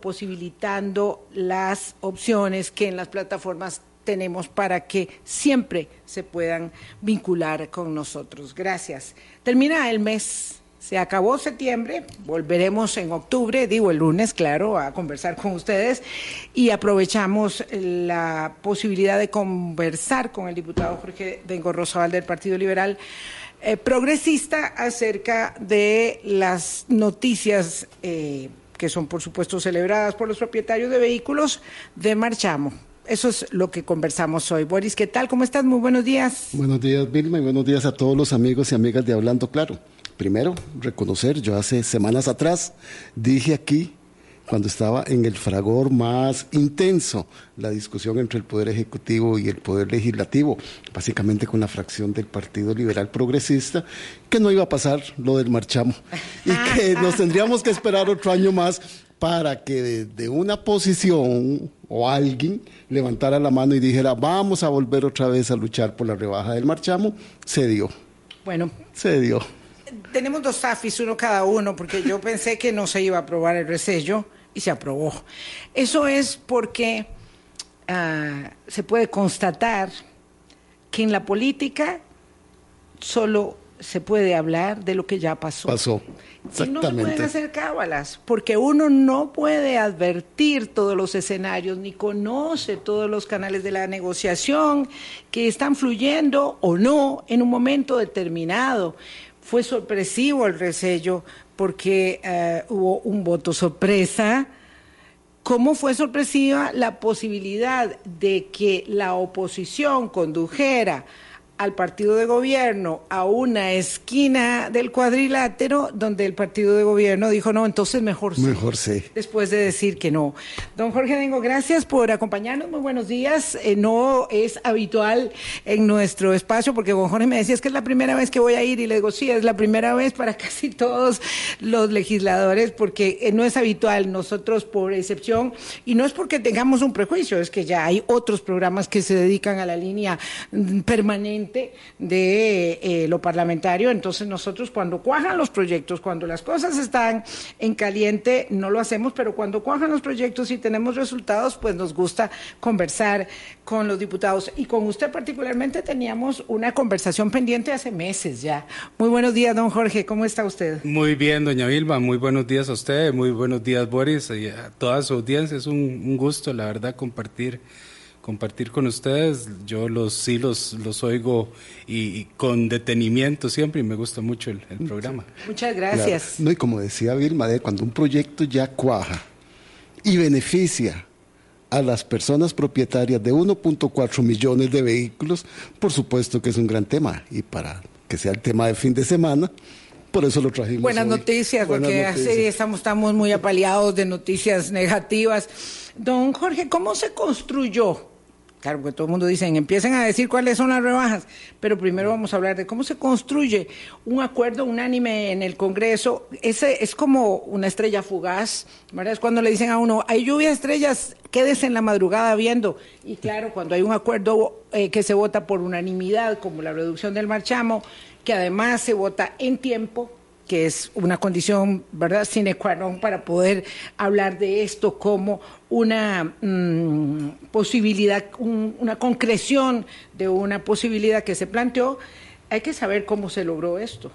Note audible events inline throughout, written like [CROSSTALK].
posibilitando las opciones que en las plataformas tenemos para que siempre se puedan vincular con nosotros. Gracias. Termina el mes. Se acabó septiembre, volveremos en octubre, digo el lunes, claro, a conversar con ustedes y aprovechamos la posibilidad de conversar con el diputado Jorge Dengo Rosabal del Partido Liberal eh, Progresista acerca de las noticias eh, que son, por supuesto, celebradas por los propietarios de vehículos de Marchamo. Eso es lo que conversamos hoy. Boris, ¿qué tal? ¿Cómo estás? Muy buenos días. Buenos días, Vilma, y buenos días a todos los amigos y amigas de Hablando Claro. Primero, reconocer, yo hace semanas atrás dije aquí, cuando estaba en el fragor más intenso, la discusión entre el Poder Ejecutivo y el Poder Legislativo, básicamente con la fracción del Partido Liberal Progresista, que no iba a pasar lo del marchamo y que [LAUGHS] nos tendríamos que esperar otro año más para que de una posición o alguien levantara la mano y dijera vamos a volver otra vez a luchar por la rebaja del marchamo, se dio. Bueno. Se dio. Tenemos dos AFIS, uno cada uno, porque yo pensé que no se iba a aprobar el resello y se aprobó. Eso es porque ah, se puede constatar que en la política solo se puede hablar de lo que ya pasó. Pasó. Y no se pueden hacer cábalas, porque uno no puede advertir todos los escenarios, ni conoce todos los canales de la negociación que están fluyendo o no en un momento determinado. Fue sorpresivo el resello porque eh, hubo un voto sorpresa. ¿Cómo fue sorpresiva la posibilidad de que la oposición condujera al partido de gobierno a una esquina del cuadrilátero donde el partido de gobierno dijo no, entonces mejor sí. Mejor sí. Después de decir que no. Don Jorge Dengo, gracias por acompañarnos. Muy buenos días. Eh, no es habitual en nuestro espacio porque don Jorge me decía es que es la primera vez que voy a ir y le digo sí, es la primera vez para casi todos los legisladores porque eh, no es habitual. Nosotros por excepción y no es porque tengamos un prejuicio, es que ya hay otros programas que se dedican a la línea mm, de eh, lo parlamentario. Entonces nosotros cuando cuajan los proyectos, cuando las cosas están en caliente, no lo hacemos, pero cuando cuajan los proyectos y tenemos resultados, pues nos gusta conversar con los diputados. Y con usted particularmente teníamos una conversación pendiente hace meses ya. Muy buenos días, don Jorge. ¿Cómo está usted? Muy bien, doña Vilma. Muy buenos días a usted. Muy buenos días, Boris. Y a toda su audiencia. Es un gusto, la verdad, compartir compartir con ustedes. Yo los sí los, los oigo y, con detenimiento siempre y me gusta mucho el, programa. Muchas gracias. No, y como decía Vilma, cuando un proyecto ya cuaja y beneficia a las personas propietarias de 1.4 millones de vehículos, por supuesto que es un gran tema. Y para que sea el tema de fin de semana, por eso lo trajimos. Buenas noticias, porque así estamos, estamos muy apaleados de noticias negativas. Don Jorge, ¿cómo se construyó Claro, porque todo el mundo dice, empiecen a decir cuáles son las rebajas, pero primero vamos a hablar de cómo se construye un acuerdo unánime en el Congreso. Ese es como una estrella fugaz, ¿verdad? Es cuando le dicen a uno, hay lluvia de estrellas, quédese en la madrugada viendo. Y claro, cuando hay un acuerdo eh, que se vota por unanimidad, como la reducción del marchamo, que además se vota en tiempo, que es una condición, ¿verdad?, sine qua non para poder hablar de esto como una mm, posibilidad, una concreción de una posibilidad que se planteó, hay que saber cómo se logró esto.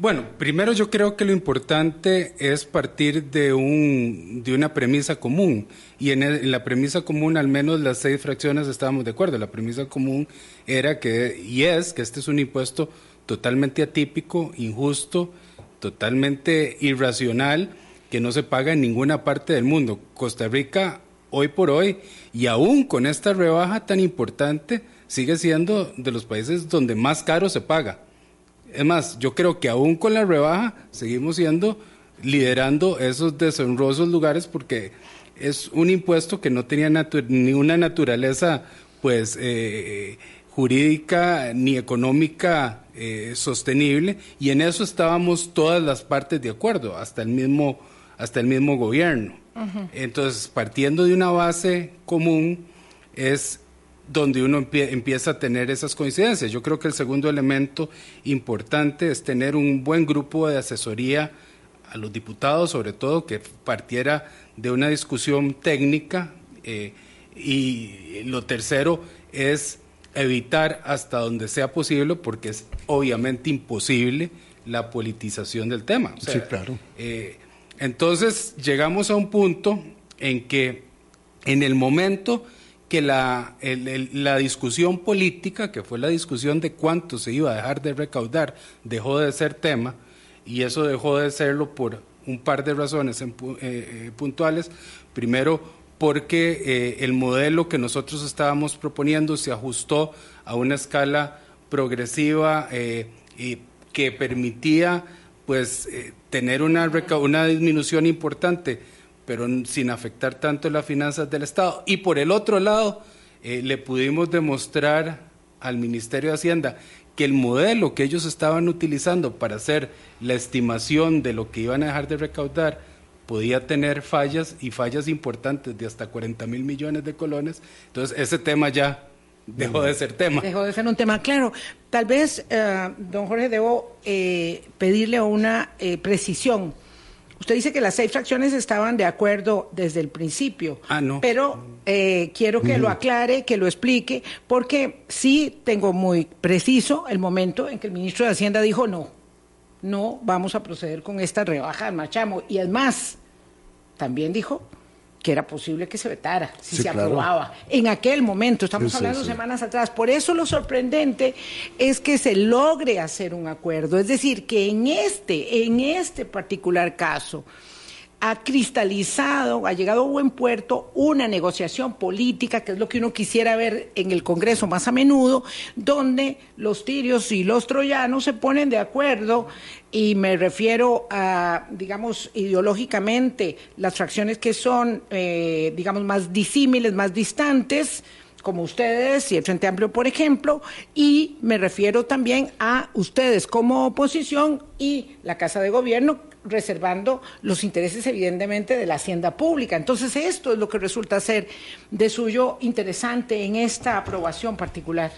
Bueno, primero yo creo que lo importante es partir de, un, de una premisa común. Y en, en, la premisa común, al menos las seis fracciones estábamos de acuerdo. La premisa común era que, y es, que este es un impuesto totalmente atípico, injusto, totalmente irracional, que no se paga en ninguna parte del mundo. Costa Rica, hoy por hoy, y aún con esta rebaja tan importante, sigue siendo de los países donde más caro se paga. Es más, yo creo que aún con la rebaja seguimos siendo liderando esos deshonrosos lugares porque es un impuesto que no tenía ni una naturaleza pues eh, jurídica ni económica eh, sostenible y en eso estábamos todas las partes de acuerdo, hasta el mismo, hasta el mismo gobierno. Entonces, partiendo de una base común es donde uno empieza a tener esas coincidencias. Yo creo que el segundo elemento importante es tener un buen grupo de asesoría a los diputados, sobre todo, que partiera de una discusión técnica. Eh, y lo tercero es evitar hasta donde sea posible, porque es obviamente imposible la politización del tema. sí, claro. Eh, entonces llegamos a un punto en que en el momento que la, la discusión política, que fue la discusión de cuánto se iba a dejar de recaudar, dejó de ser tema, y eso dejó de serlo por un par de razones eh, eh, puntuales. Primero, porque eh, el modelo que nosotros estábamos proponiendo se ajustó a una escala progresiva y que permitía pues tener una, una disminución importante, pero sin afectar tanto las finanzas del Estado. Y por el otro lado, le pudimos demostrar al Ministerio de Hacienda que el modelo que ellos estaban utilizando para hacer la estimación de lo que iban a dejar de recaudar podía tener fallas y fallas importantes de hasta 40 mil millones de colones. Entonces, ese tema ya dejó de ser tema. Dejó de ser un tema, claro. Tal vez, eh, don Jorge, debo eh, pedirle una eh, precisión. Usted dice que las seis fracciones estaban de acuerdo desde el principio. Ah, no. Pero eh, quiero que lo aclare, que lo explique, porque sí tengo muy preciso el momento en que el ministro de Hacienda dijo no, no vamos a proceder con esta rebaja del machamo. Y además, también dijo que era posible que se vetara si se aprobaba. En aquel momento, estamos hablando semanas atrás. Por eso lo sorprendente es que se logre hacer un acuerdo. Es decir, que en este, en este particular caso, ha cristalizado, ha llegado a buen puerto una negociación política, que es lo que uno quisiera ver en el Congreso más a menudo, donde los tirios y los troyanos se ponen de acuerdo, y me refiero a, digamos, ideológicamente, las fracciones que son, eh, digamos, más disímiles, más distantes, como ustedes y el Frente Amplio, por ejemplo, y me refiero también a ustedes como oposición y la Casa de Gobierno, reservando los intereses evidentemente de la hacienda pública. Entonces esto es lo que resulta ser de suyo interesante en esta aprobación particular.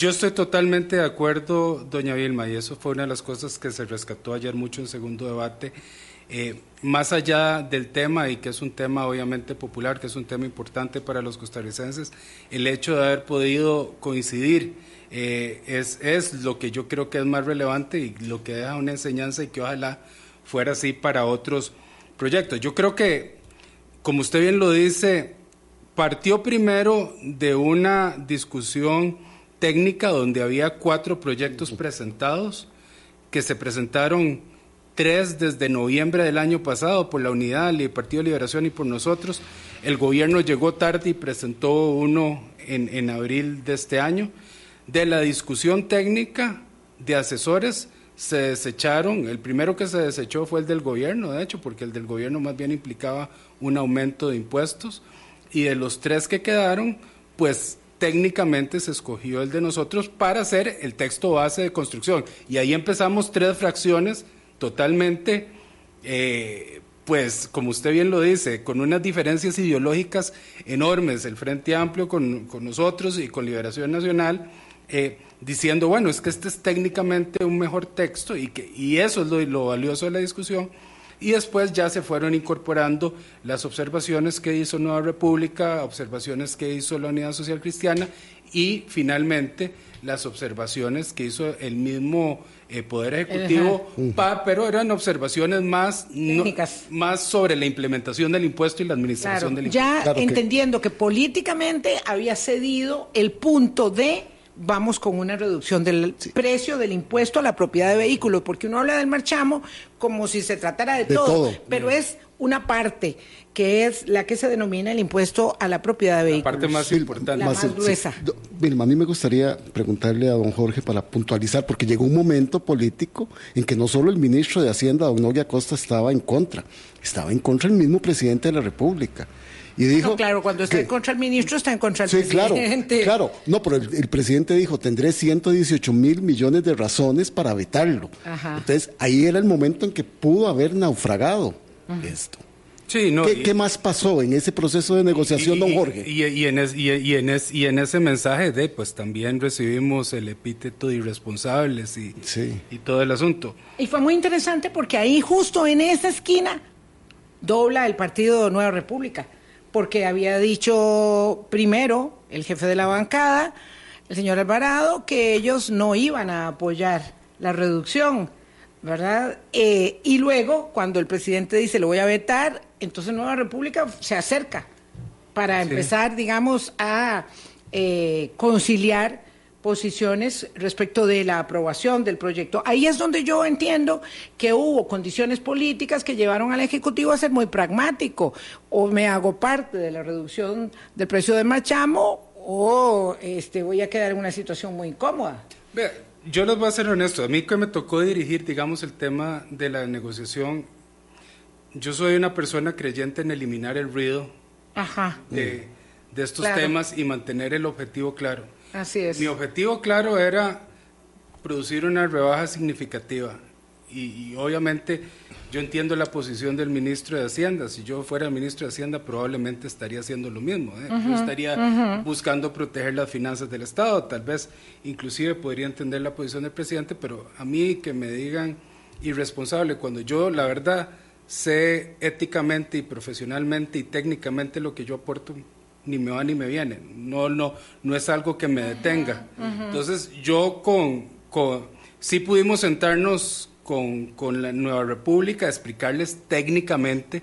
Yo estoy totalmente de acuerdo, doña Vilma, y eso fue una de las cosas que se rescató ayer mucho en segundo debate. Eh, más allá del tema, y que es un tema obviamente popular, que es un tema importante para los costarricenses, el hecho de haber podido coincidir eh, es, es lo que yo creo que es más relevante y lo que deja una enseñanza y que ojalá fuera así para otros proyectos. Yo creo que, como usted bien lo dice, partió primero de una discusión técnica donde había cuatro proyectos presentados, que se presentaron tres desde noviembre del año pasado por la Unidad, el Partido de Liberación y por nosotros. El gobierno llegó tarde y presentó uno en, en abril de este año. De la discusión técnica de asesores se desecharon, el primero que se desechó fue el del gobierno, de hecho, porque el del gobierno más bien implicaba un aumento de impuestos, y de los tres que quedaron, pues técnicamente se escogió el de nosotros para hacer el texto base de construcción. Y ahí empezamos tres fracciones totalmente, eh, pues como usted bien lo dice, con unas diferencias ideológicas enormes, el Frente Amplio con, con nosotros y con Liberación Nacional eh, diciendo, bueno, es que este es técnicamente un mejor texto y, que, y eso es lo, lo valioso de la discusión. Y después ya se fueron incorporando las observaciones que hizo Nueva República, observaciones que hizo la Unidad Social Cristiana y finalmente las observaciones que hizo el mismo eh, Poder Ejecutivo, pero eran observaciones más, más sobre la implementación del impuesto y la administración del impuesto. Ya entendiendo que políticamente había cedido el punto de vamos con una reducción del precio del impuesto a la propiedad de vehículos, porque uno habla del marchamo como si se tratara de, todo, pero es una parte que es la que se denomina el impuesto a la propiedad de vehículos. La parte más importante. La más, gruesa. a mí me gustaría preguntarle a don Jorge para puntualizar, porque llegó un momento político en que no solo el ministro de Hacienda, don Noria Costa, estaba en contra, estaba en contra el mismo presidente de la República. Y dijo claro, cuando está en contra el ministro, está en contra el sí, presidente. Claro, claro. No, pero el, presidente dijo, tendré 118 mil millones de razones para vetarlo. Entonces, ahí era el momento en que pudo haber naufragado esto. Sí, no, ¿Qué, más pasó en ese proceso de negociación, don Jorge? Y, en en ese mensaje de, pues también recibimos el epíteto de irresponsables y, y todo el asunto. Y fue muy interesante porque ahí justo en esa esquina dobla el partido Nueva República, porque había dicho primero el jefe de la bancada, el señor Alvarado, que ellos no iban a apoyar la reducción ¿verdad? Eh, y luego, cuando el presidente dice lo voy a vetar, entonces Nueva República se acerca para empezar, digamos, a eh, conciliar posiciones respecto de la aprobación del proyecto. Ahí es donde yo entiendo que hubo condiciones políticas que llevaron al Ejecutivo a ser muy pragmático. O me hago parte de la reducción del precio de Machamo o este, voy a quedar en una situación muy incómoda. Yo les voy a ser honesto, a mí que me tocó dirigir, digamos, el tema de la negociación, yo soy una persona creyente en eliminar el ruido De, estos temas y mantener el objetivo claro. Así es. Mi objetivo claro era producir una rebaja significativa y obviamente yo entiendo la posición del ministro de Hacienda. Si yo fuera ministro de Hacienda, probablemente estaría haciendo lo mismo. ¿eh? yo estaría buscando proteger las finanzas del Estado. Tal vez, inclusive, podría entender la posición del presidente, pero a mí que me digan irresponsable, cuando yo, la verdad, sé éticamente y profesionalmente y técnicamente lo que yo aporto, ni me va ni me viene. No, no, no es algo que me detenga. Entonces, yo con, con sí pudimos sentarnos con, la Nueva República, explicarles técnicamente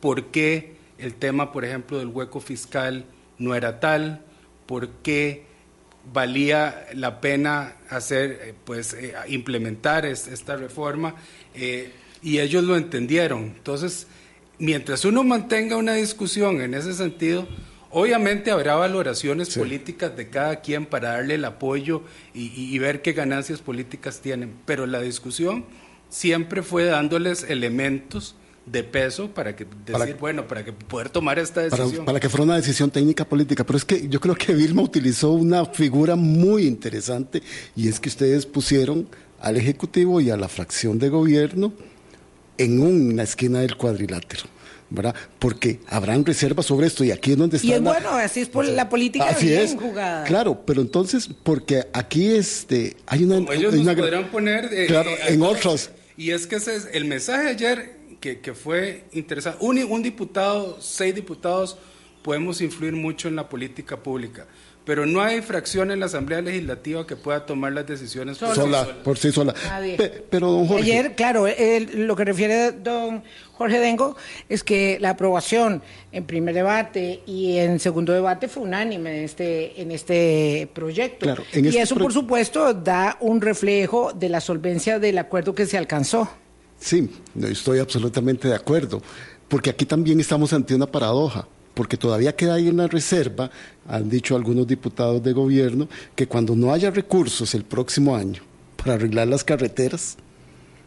por qué el tema, por ejemplo, del hueco fiscal no era tal, por qué valía la pena hacer, eh, pues, eh, implementar esta reforma, eh, y ellos lo entendieron. Entonces, mientras uno mantenga una discusión en ese sentido, Obviamente habrá valoraciones políticas de cada quien para darle el apoyo y, ver qué ganancias políticas tienen, pero la discusión siempre fue dándoles elementos de peso para que decir, bueno, para que poder tomar esta decisión. Para, que fuera una decisión técnica política. Pero es que yo creo que Vilma utilizó una figura muy interesante y es que ustedes pusieron al Ejecutivo y a la fracción de gobierno en una esquina del cuadrilátero. ¿Verdad? Porque habrán reservas sobre esto y aquí es donde está. Y es bueno, así es por la política así es. jugada. Claro, pero entonces, porque aquí este, hay una. ellos nos podrán poner. Eh, claro, eh, en otros. Y es que ese es el mensaje de ayer que, que fue interesante. Un, un diputado, seis diputados, podemos influir mucho en la política pública pero no hay fracción en la Asamblea Legislativa que pueda tomar las decisiones por, sola, sí sola. por sí sola. pero don Jorge. Ayer, claro, lo que refiere don Jorge Dengo es que la aprobación en primer debate y en segundo debate fue unánime en este, en este proyecto. y este eso, por supuesto, da un reflejo de la solvencia del acuerdo que se alcanzó. Sí, estoy absolutamente de acuerdo, porque aquí también estamos ante una paradoja porque todavía queda ahí en la reserva, han dicho algunos diputados de gobierno, que cuando no haya recursos el próximo año para arreglar las carreteras,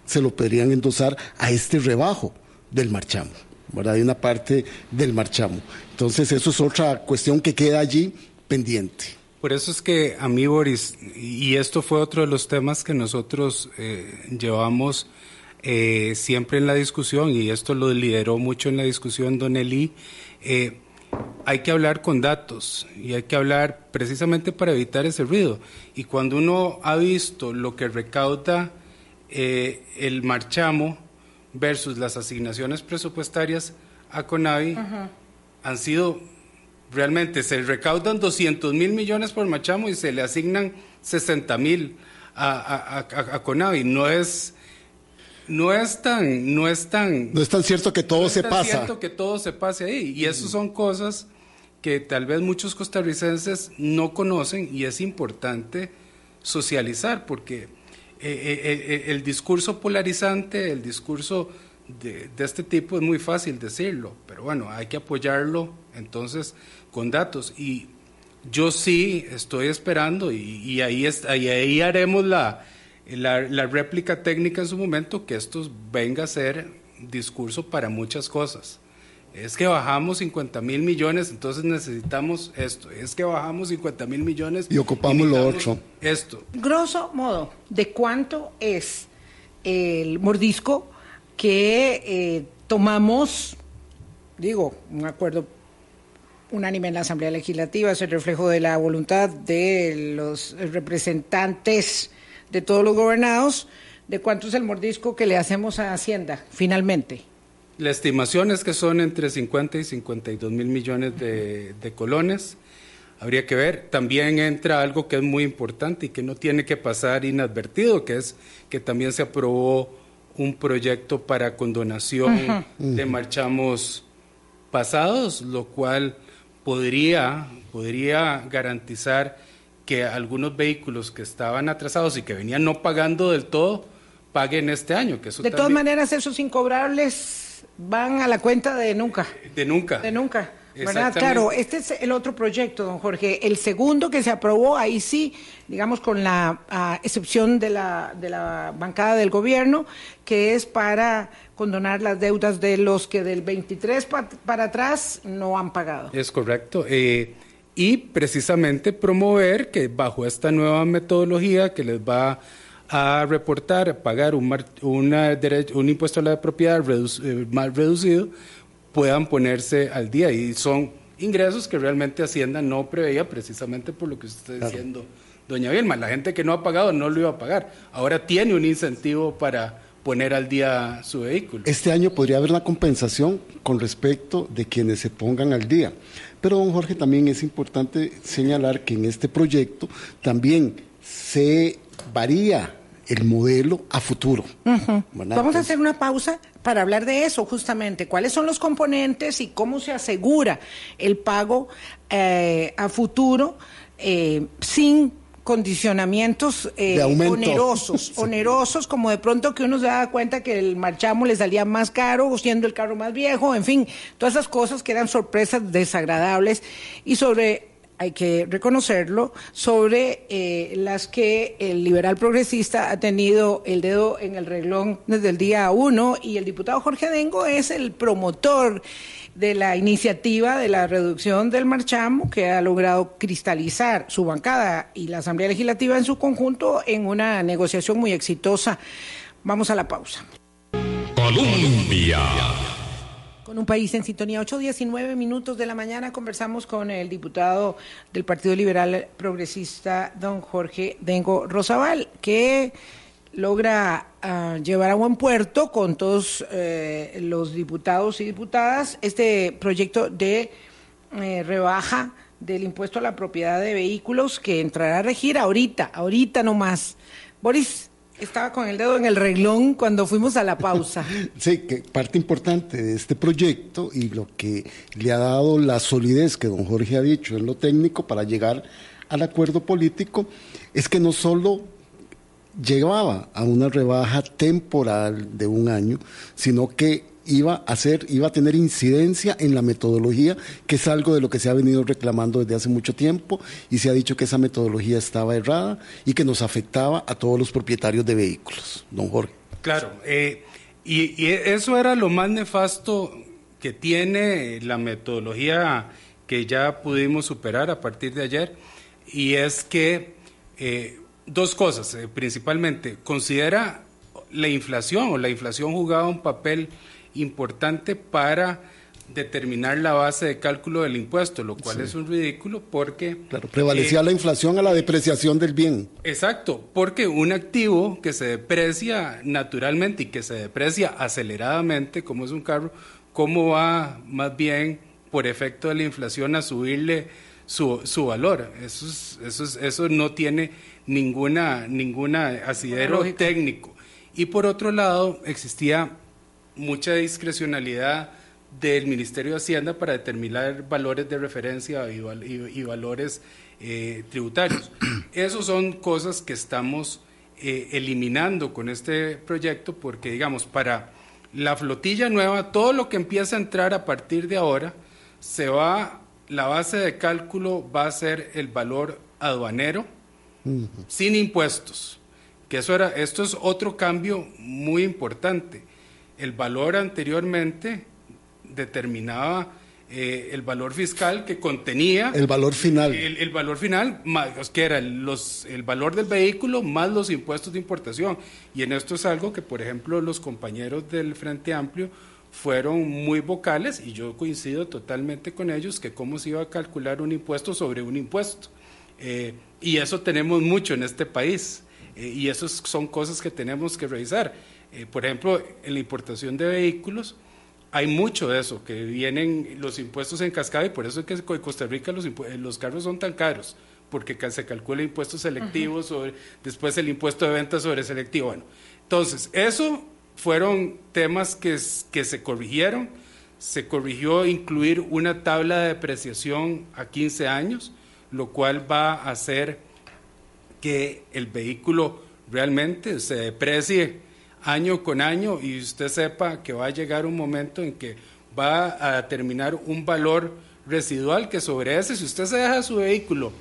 se lo podrían endosar a este rebajo del marchamo, ¿verdad? Hay una parte del marchamo. Entonces, eso es otra cuestión que queda allí pendiente. Por eso es que a mí, Boris, y esto fue otro de los temas que nosotros eh, llevamos eh, siempre en la discusión, y esto lo lideró mucho en la discusión Don Eli, eh, hay que hablar con datos y hay que hablar precisamente para evitar ese ruido. Y cuando uno ha visto lo que recauda eh, el marchamo versus las asignaciones presupuestarias a CONAVI, han sido realmente, se recaudan 200 mil millones por marchamo y se le asignan 60 mil a, a CONAVI. No es no es tan, no es tan, no es tan cierto que todo se pasa. cierto que todo se pase ahí. Y eso son cosas que tal vez muchos costarricenses no conocen y es importante socializar porque eh, eh, eh, el discurso polarizante, el discurso de, este tipo es muy fácil decirlo, pero bueno, hay que apoyarlo entonces con datos. Y yo sí estoy esperando y, ahí, ahí haremos la, la, réplica técnica en su momento, que esto venga a ser discurso para muchas cosas. Es que bajamos 50 mil millones, entonces necesitamos esto. Es que bajamos 50 mil millones. Y ocupamos lo otro. Esto. Grosso modo, ¿de cuánto es el mordisco que eh, tomamos digo, un acuerdo unánime en la Asamblea Legislativa, es el reflejo de la voluntad de los representantes de todos los gobernados, de cuánto es el mordisco que le hacemos a Hacienda, finalmente. La estimación es que son entre 50 y 52 mil millones de, de colones. Habría que ver, también entra algo que es muy importante y que no tiene que pasar inadvertido, que es que también se aprobó un proyecto para condonación de marchamos pasados, lo cual podría, podría garantizar que algunos vehículos que estaban atrasados y que venían no pagando del todo, paguen este año. Que de todas maneras, esos incobrables van a la cuenta de nunca. De nunca. De nunca. ¿verdad? Claro, este es el otro proyecto, don Jorge. El segundo que se aprobó, ahí sí, digamos, con la ah, excepción de la, de la bancada del gobierno, que es para condonar las deudas de los que del 23 para atrás no han pagado. Es correcto. Eh, y precisamente promover que bajo esta nueva metodología que les va a reportar, pagar un, una un impuesto a la propiedad eh, más reducido, puedan ponerse al día. Y son ingresos que realmente Hacienda no preveía precisamente por lo que usted está diciendo, doña Vilma. La gente que no ha pagado no lo iba a pagar. Ahora tiene un incentivo para poner al día su vehículo. Este año podría haber una compensación con respecto de quienes se pongan al día. Pero, don Jorge, también es importante señalar que en este proyecto también se varía el modelo a futuro. Vamos a hacer una pausa para hablar de eso justamente, cuáles son los componentes y cómo se asegura el pago eh, a futuro eh, sin condicionamientos eh, onerosos, [LAUGHS] onerosos, como de pronto que uno se da cuenta que el marchamo le salía más caro, siendo el carro más viejo, en fin, todas esas cosas que eran sorpresas desagradables. Y sobre hay que reconocerlo, sobre eh, las que el liberal progresista ha tenido el dedo en el reglón desde el día uno y el diputado Jorge Dengo es el promotor de la iniciativa de la reducción del marchamo que ha logrado cristalizar su bancada y la Asamblea Legislativa en su conjunto en una negociación muy exitosa. Vamos a la pausa. Colombia. Con un país en sintonía, 8, 19 minutos de la mañana conversamos con el diputado del Partido Liberal Progresista, don Jorge Dengo Rosabal, que logra ah, llevar a buen puerto con todos eh, los diputados y diputadas este proyecto de eh, rebaja del impuesto a la propiedad de vehículos que entrará a regir ahorita, ahorita nomás. Boris, estaba con el dedo en el reglón cuando fuimos a la pausa. [LAUGHS] sí, que parte importante de este proyecto y lo que le ha dado la solidez que don Jorge ha dicho en lo técnico para llegar al acuerdo político es que no solo llevaba a una rebaja temporal de un año, sino que iba a hacer, iba a tener incidencia en la metodología, que es algo de lo que se ha venido reclamando desde hace mucho tiempo y se ha dicho que esa metodología estaba errada y que nos afectaba a todos los propietarios de vehículos. Don Jorge. Claro, eh, y, eso era lo más nefasto que tiene la metodología que ya pudimos superar a partir de ayer, y es que eh, dos cosas, eh, principalmente, considera la inflación o la inflación jugaba un papel importante para determinar la base de cálculo del impuesto, lo cual es un ridículo porque... Claro, prevalecía eh, la inflación a la depreciación del bien. Exacto, porque un activo que se deprecia naturalmente y que se deprecia aceleradamente, como es un carro, ¿cómo va más bien por efecto de la inflación a subirle su, su valor? Eso, eso, eso no tiene ninguna, ninguna asidero técnico. Y por otro lado, existía mucha discrecionalidad del Ministerio de Hacienda para determinar valores de referencia y, valores eh, tributarios. [CLEARS THROAT] Esas son cosas que estamos eh, eliminando con este proyecto porque, digamos, para la flotilla nueva, todo lo que empieza a entrar a partir de ahora, se va, la base de cálculo va a ser el valor aduanero sin impuestos. Que eso era, esto es otro cambio muy importante el valor anteriormente determinaba eh, el valor fiscal que contenía... El valor final. El, valor final, más, que era los, el valor del vehículo más los impuestos de importación. Y en esto es algo que, por ejemplo, los compañeros del Frente Amplio fueron muy vocales y yo coincido totalmente con ellos que cómo se iba a calcular un impuesto sobre un impuesto. Eh, y eso tenemos mucho en este país eh, y esas son cosas que tenemos que revisar. Eh, por ejemplo, en la importación de vehículos hay mucho de eso, que vienen los impuestos en cascada y por eso es que en Costa Rica los, los carros son tan caros porque se calcula impuestos selectivos, sobre, después el impuesto de venta sobre selectivo. Bueno, entonces, eso fueron temas que, que se corrigieron. Se corrigió incluir una tabla de depreciación a 15 años, lo cual va a hacer que el vehículo realmente se deprecie año con año y usted sepa que va a llegar un momento en que va a terminar un valor residual que sobre ese, si usted se deja su vehículo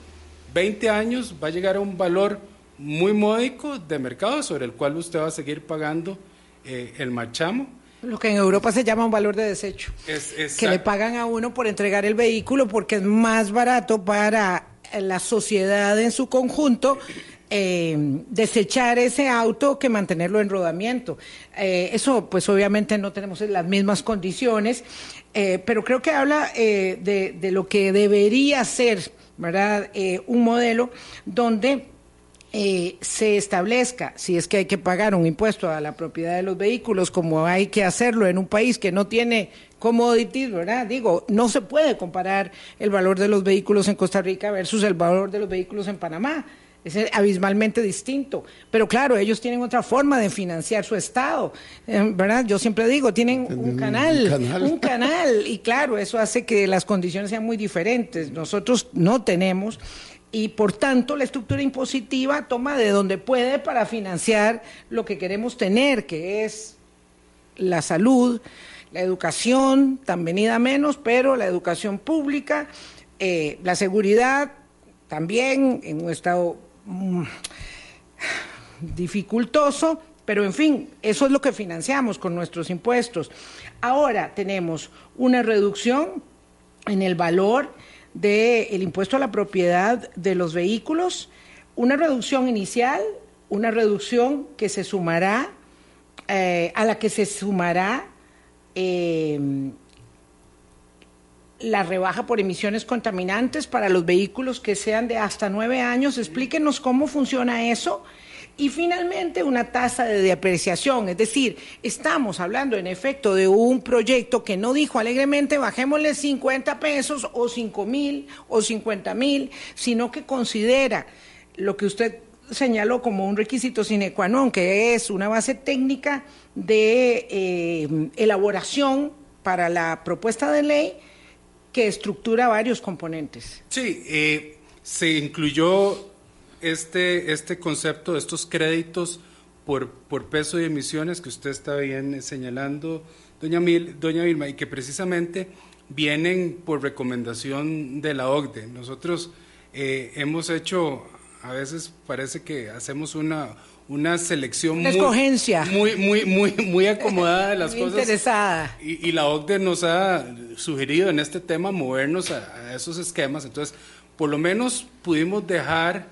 20 años, va a llegar a un valor muy módico de mercado sobre el cual usted va a seguir pagando eh, el marchamo. Lo que en Europa se llama un valor de desecho. que le pagan a uno por entregar el vehículo porque es más barato para la sociedad en su conjunto eh, desechar ese auto que mantenerlo en rodamiento. Eh, eso, pues obviamente no tenemos las mismas condiciones, pero creo que habla de, de, lo que debería ser ¿verdad? Eh, un modelo donde eh, se establezca, si es que hay que pagar un impuesto a la propiedad de los vehículos, como hay que hacerlo en un país que no tiene commodities, ¿verdad? Digo, no se puede comparar el valor de los vehículos en Costa Rica versus el valor de los vehículos en Panamá es abismalmente distinto. Pero claro, ellos tienen otra forma de financiar su Estado, eh, ¿verdad? Yo siempre digo, tienen un canal, un canal, y claro, eso hace que las condiciones sean muy diferentes. Nosotros no tenemos y por tanto la estructura impositiva toma de donde puede para financiar lo que queremos tener, que es la salud, la educación, tan venida menos, pero la educación pública, eh, la seguridad, también en un estado Mm, dificultoso, pero en fin, eso es lo que financiamos con nuestros impuestos. Ahora tenemos una reducción en el valor del impuesto a la propiedad de los vehículos, una reducción inicial, una reducción que se sumará, eh, a la que se sumará eh, la rebaja por emisiones contaminantes para los vehículos que sean de hasta nueve años. Explíquenos cómo funciona eso. Y finalmente una tasa de depreciación, es decir, estamos hablando en efecto de un proyecto que no dijo alegremente bajémosle 50 pesos o 5 mil o 50 mil, sino que considera lo que usted señaló como un requisito sine qua non, que es una base técnica de eh, elaboración para la propuesta de ley que estructura varios componentes. Sí, eh, se incluyó este, este concepto de estos créditos por, por peso de emisiones que usted está bien señalando, doña, Mil, doña Vilma, y que precisamente vienen por recomendación de la OCDE. Nosotros eh, hemos hecho, a veces parece que hacemos una, una selección muy, muy, muy, muy, muy acomodada de las [LAUGHS] cosas. Interesada. Y, la OCDE nos ha sugerido en este tema movernos a, esos esquemas. Entonces, por lo menos pudimos dejar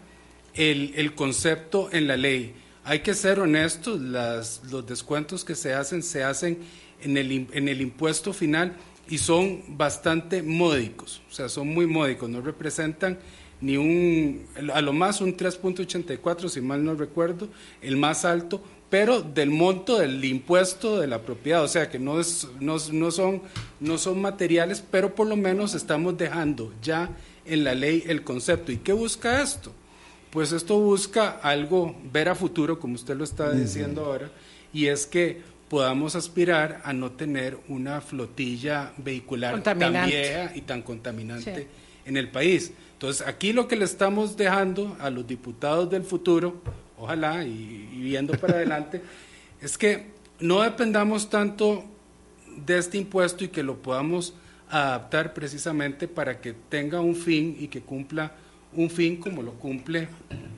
el, concepto en la ley. Hay que ser honestos, las, los descuentos que se hacen se hacen en el, en el impuesto final y son bastante módicos, o sea, son muy módicos, no representan ni un, a lo más un 3.84, si mal no recuerdo, el más alto, pero del monto del impuesto de la propiedad, o sea que no, es, no, no, son, no son materiales, pero por lo menos estamos dejando ya en la ley el concepto. ¿Y qué busca esto? Pues esto busca algo, ver a futuro, como usted lo está diciendo ahora, y es que podamos aspirar a no tener una flotilla vehicular tan vieja y tan contaminante en el país. Entonces, aquí lo que le estamos dejando a los diputados del futuro, ojalá, y, viendo para [LAUGHS] adelante, es que no dependamos tanto de este impuesto y que lo podamos adaptar precisamente para que tenga un fin y que cumpla un fin como lo cumple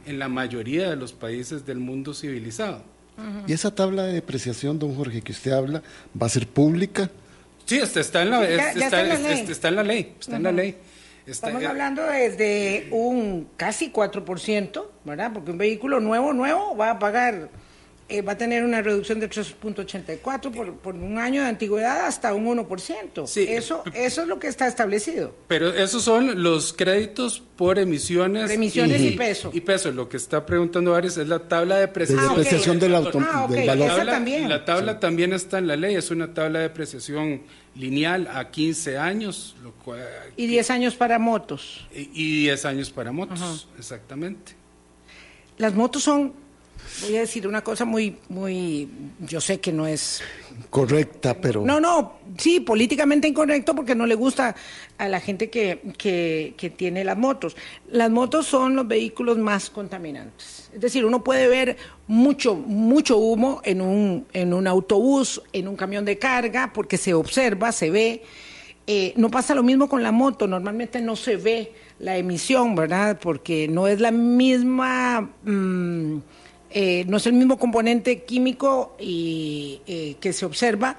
en la mayoría de los países del mundo civilizado. ¿Y esa tabla de depreciación, don Jorge, que usted habla, va a ser pública? Sí, está, en la, está, en la ley. Está en la ley. Está en la ley. Estamos hablando desde un casi 4%, ¿verdad? Porque un vehículo nuevo, nuevo, va a pagar eh, va a tener una reducción de 3.84 por, por un año de antigüedad hasta un 1%. Sí. Eso, eso es lo que está establecido. Pero esos son los créditos por emisiones. Por emisiones y, peso. Y peso. Lo que está preguntando Ares es la tabla de depreciación. De depreciación del, auto, ah, del valor. La tabla, también. La tabla también está en la ley, es una tabla de depreciación lineal a 15 años. Lo cual, y 10 años para motos. Y, 10 años para motos, exactamente. Las motos son voy a decir una cosa muy, muy, yo sé que no es correcta, pero no, no, sí, políticamente incorrecto porque no le gusta a la gente que, que, que tiene las motos. Las motos son los vehículos más contaminantes. Es decir, uno puede ver mucho, mucho humo en un, en un autobús, en un camión de carga, porque se observa, se ve. Eh, no pasa lo mismo con la moto, normalmente no se ve la emisión, ¿verdad? Porque no es la misma... Mm, eh, no es el mismo componente químico y, eh, que se observa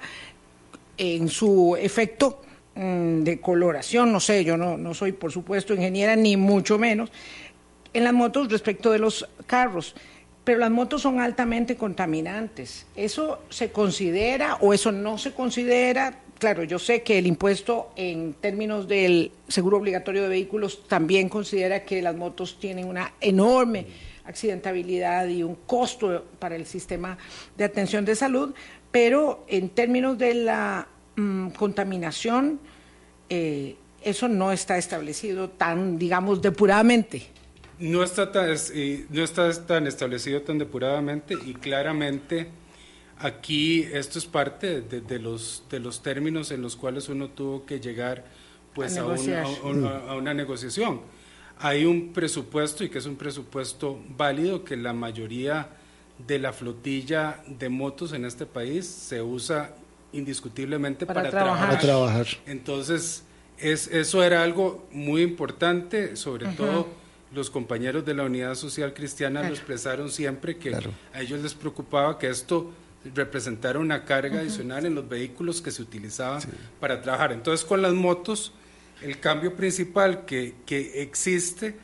en su efecto mm, de coloración, no sé, yo no, no soy por supuesto ingeniera ni mucho menos, en las motos respecto de los carros pero las motos son altamente contaminantes. ¿Eso se considera o eso no se considera? Claro, yo sé que el impuesto en términos del seguro obligatorio de vehículos también considera que las motos tienen una enorme accidentabilidad y un costo para el sistema de atención de salud, pero en términos de la mm, contaminación, eh, eso no está establecido tan, digamos, depuradamente. No está tan, no está tan establecido tan depuradamente y claramente aquí esto es parte de, los, de los términos en los cuales uno tuvo que llegar pues a, a una negociación hay un presupuesto y que es un presupuesto válido que la mayoría de la flotilla de motos en este país se usa indiscutiblemente para, trabajar. Entonces, es, eso era algo muy importante, sobre todo los compañeros de la Unidad Social Cristiana lo expresaron siempre que a ellos les preocupaba que esto representara una carga adicional en los vehículos que se utilizaban para trabajar. Entonces, con las motos el cambio principal que, existe,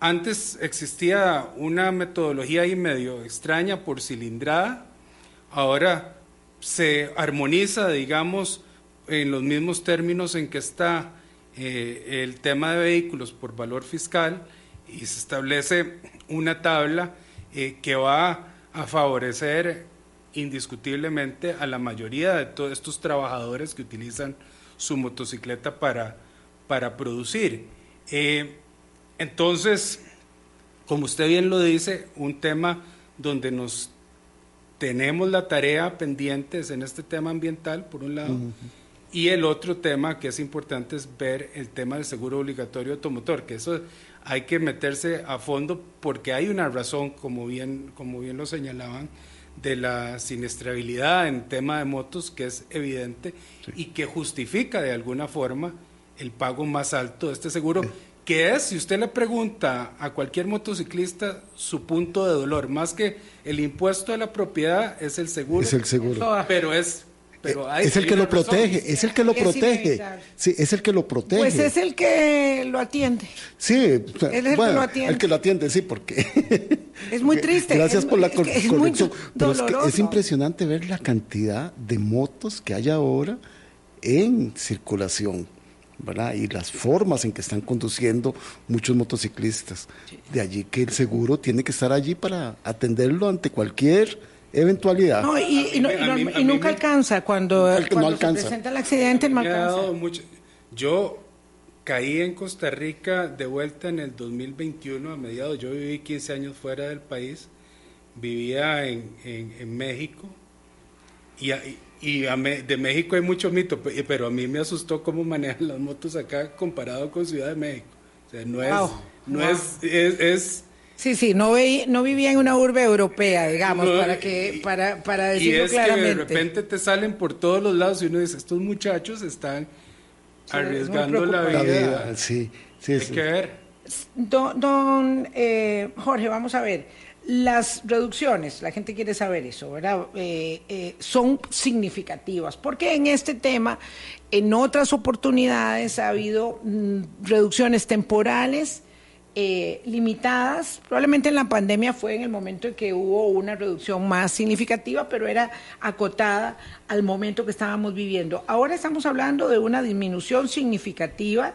antes existía una metodología ahí medio extraña por cilindrada, ahora se armoniza, digamos, en los mismos términos en que está eh, el tema de vehículos por valor fiscal y se establece una tabla eh, que va a favorecer indiscutiblemente a la mayoría de todos estos trabajadores que utilizan su motocicleta para para producir. Eh, entonces, como usted bien lo dice, un tema donde nos tenemos la tarea pendientes en este tema ambiental, por un lado, y el otro tema que es importante es ver el tema del seguro obligatorio automotor, que eso hay que meterse a fondo porque hay una razón, como bien, como bien lo señalaban, de la siniestrabilidad en tema de motos que es evidente y que justifica de alguna forma el pago más alto de este seguro, que es, si usted le pregunta a cualquier motociclista, su punto de dolor, más que el impuesto de la propiedad, es el seguro. Es el seguro. Pero es pero es el que lo protege, es el que lo protege. Sí, es el que lo protege. Pues es el que lo atiende. Sí, es el que lo atiende. El que lo atiende, sí, porque. [LAUGHS] Es muy [LAUGHS] triste. Gracias por la corrección. Pero es, que es impresionante ver la cantidad de motos que hay ahora en circulación y las formas en que están conduciendo muchos motociclistas. De allí que el seguro tiene que estar allí para atenderlo ante cualquier eventualidad. No, y, nunca alcanza cuando, se presenta el accidente, no alcanza. Yo caí en Costa Rica de vuelta en el 2021 a mediados. Yo viví 15 años fuera del país, vivía en, en, México y, y de México hay mucho mito, pero a mí me asustó cómo manejan las motos acá comparado con Ciudad de México. O sea, no es, no es, es, Sí, sí, no, veí, no vivía en una urbe europea, digamos, para que para, para decirlo y es Que de repente te salen por todos los lados y uno dice, estos muchachos están arriesgando la vida. Sí, sí, Hay que ver. Don, don eh, Jorge, vamos a ver. Las reducciones, la gente quiere saber eso, ¿verdad? Eh, eh, son significativas, porque en este tema, en otras oportunidades ha habido mm, reducciones temporales eh, limitadas. Probablemente en la pandemia fue en el momento en que hubo una reducción más significativa, pero era acotada al momento que estábamos viviendo. Ahora estamos hablando de una disminución significativa.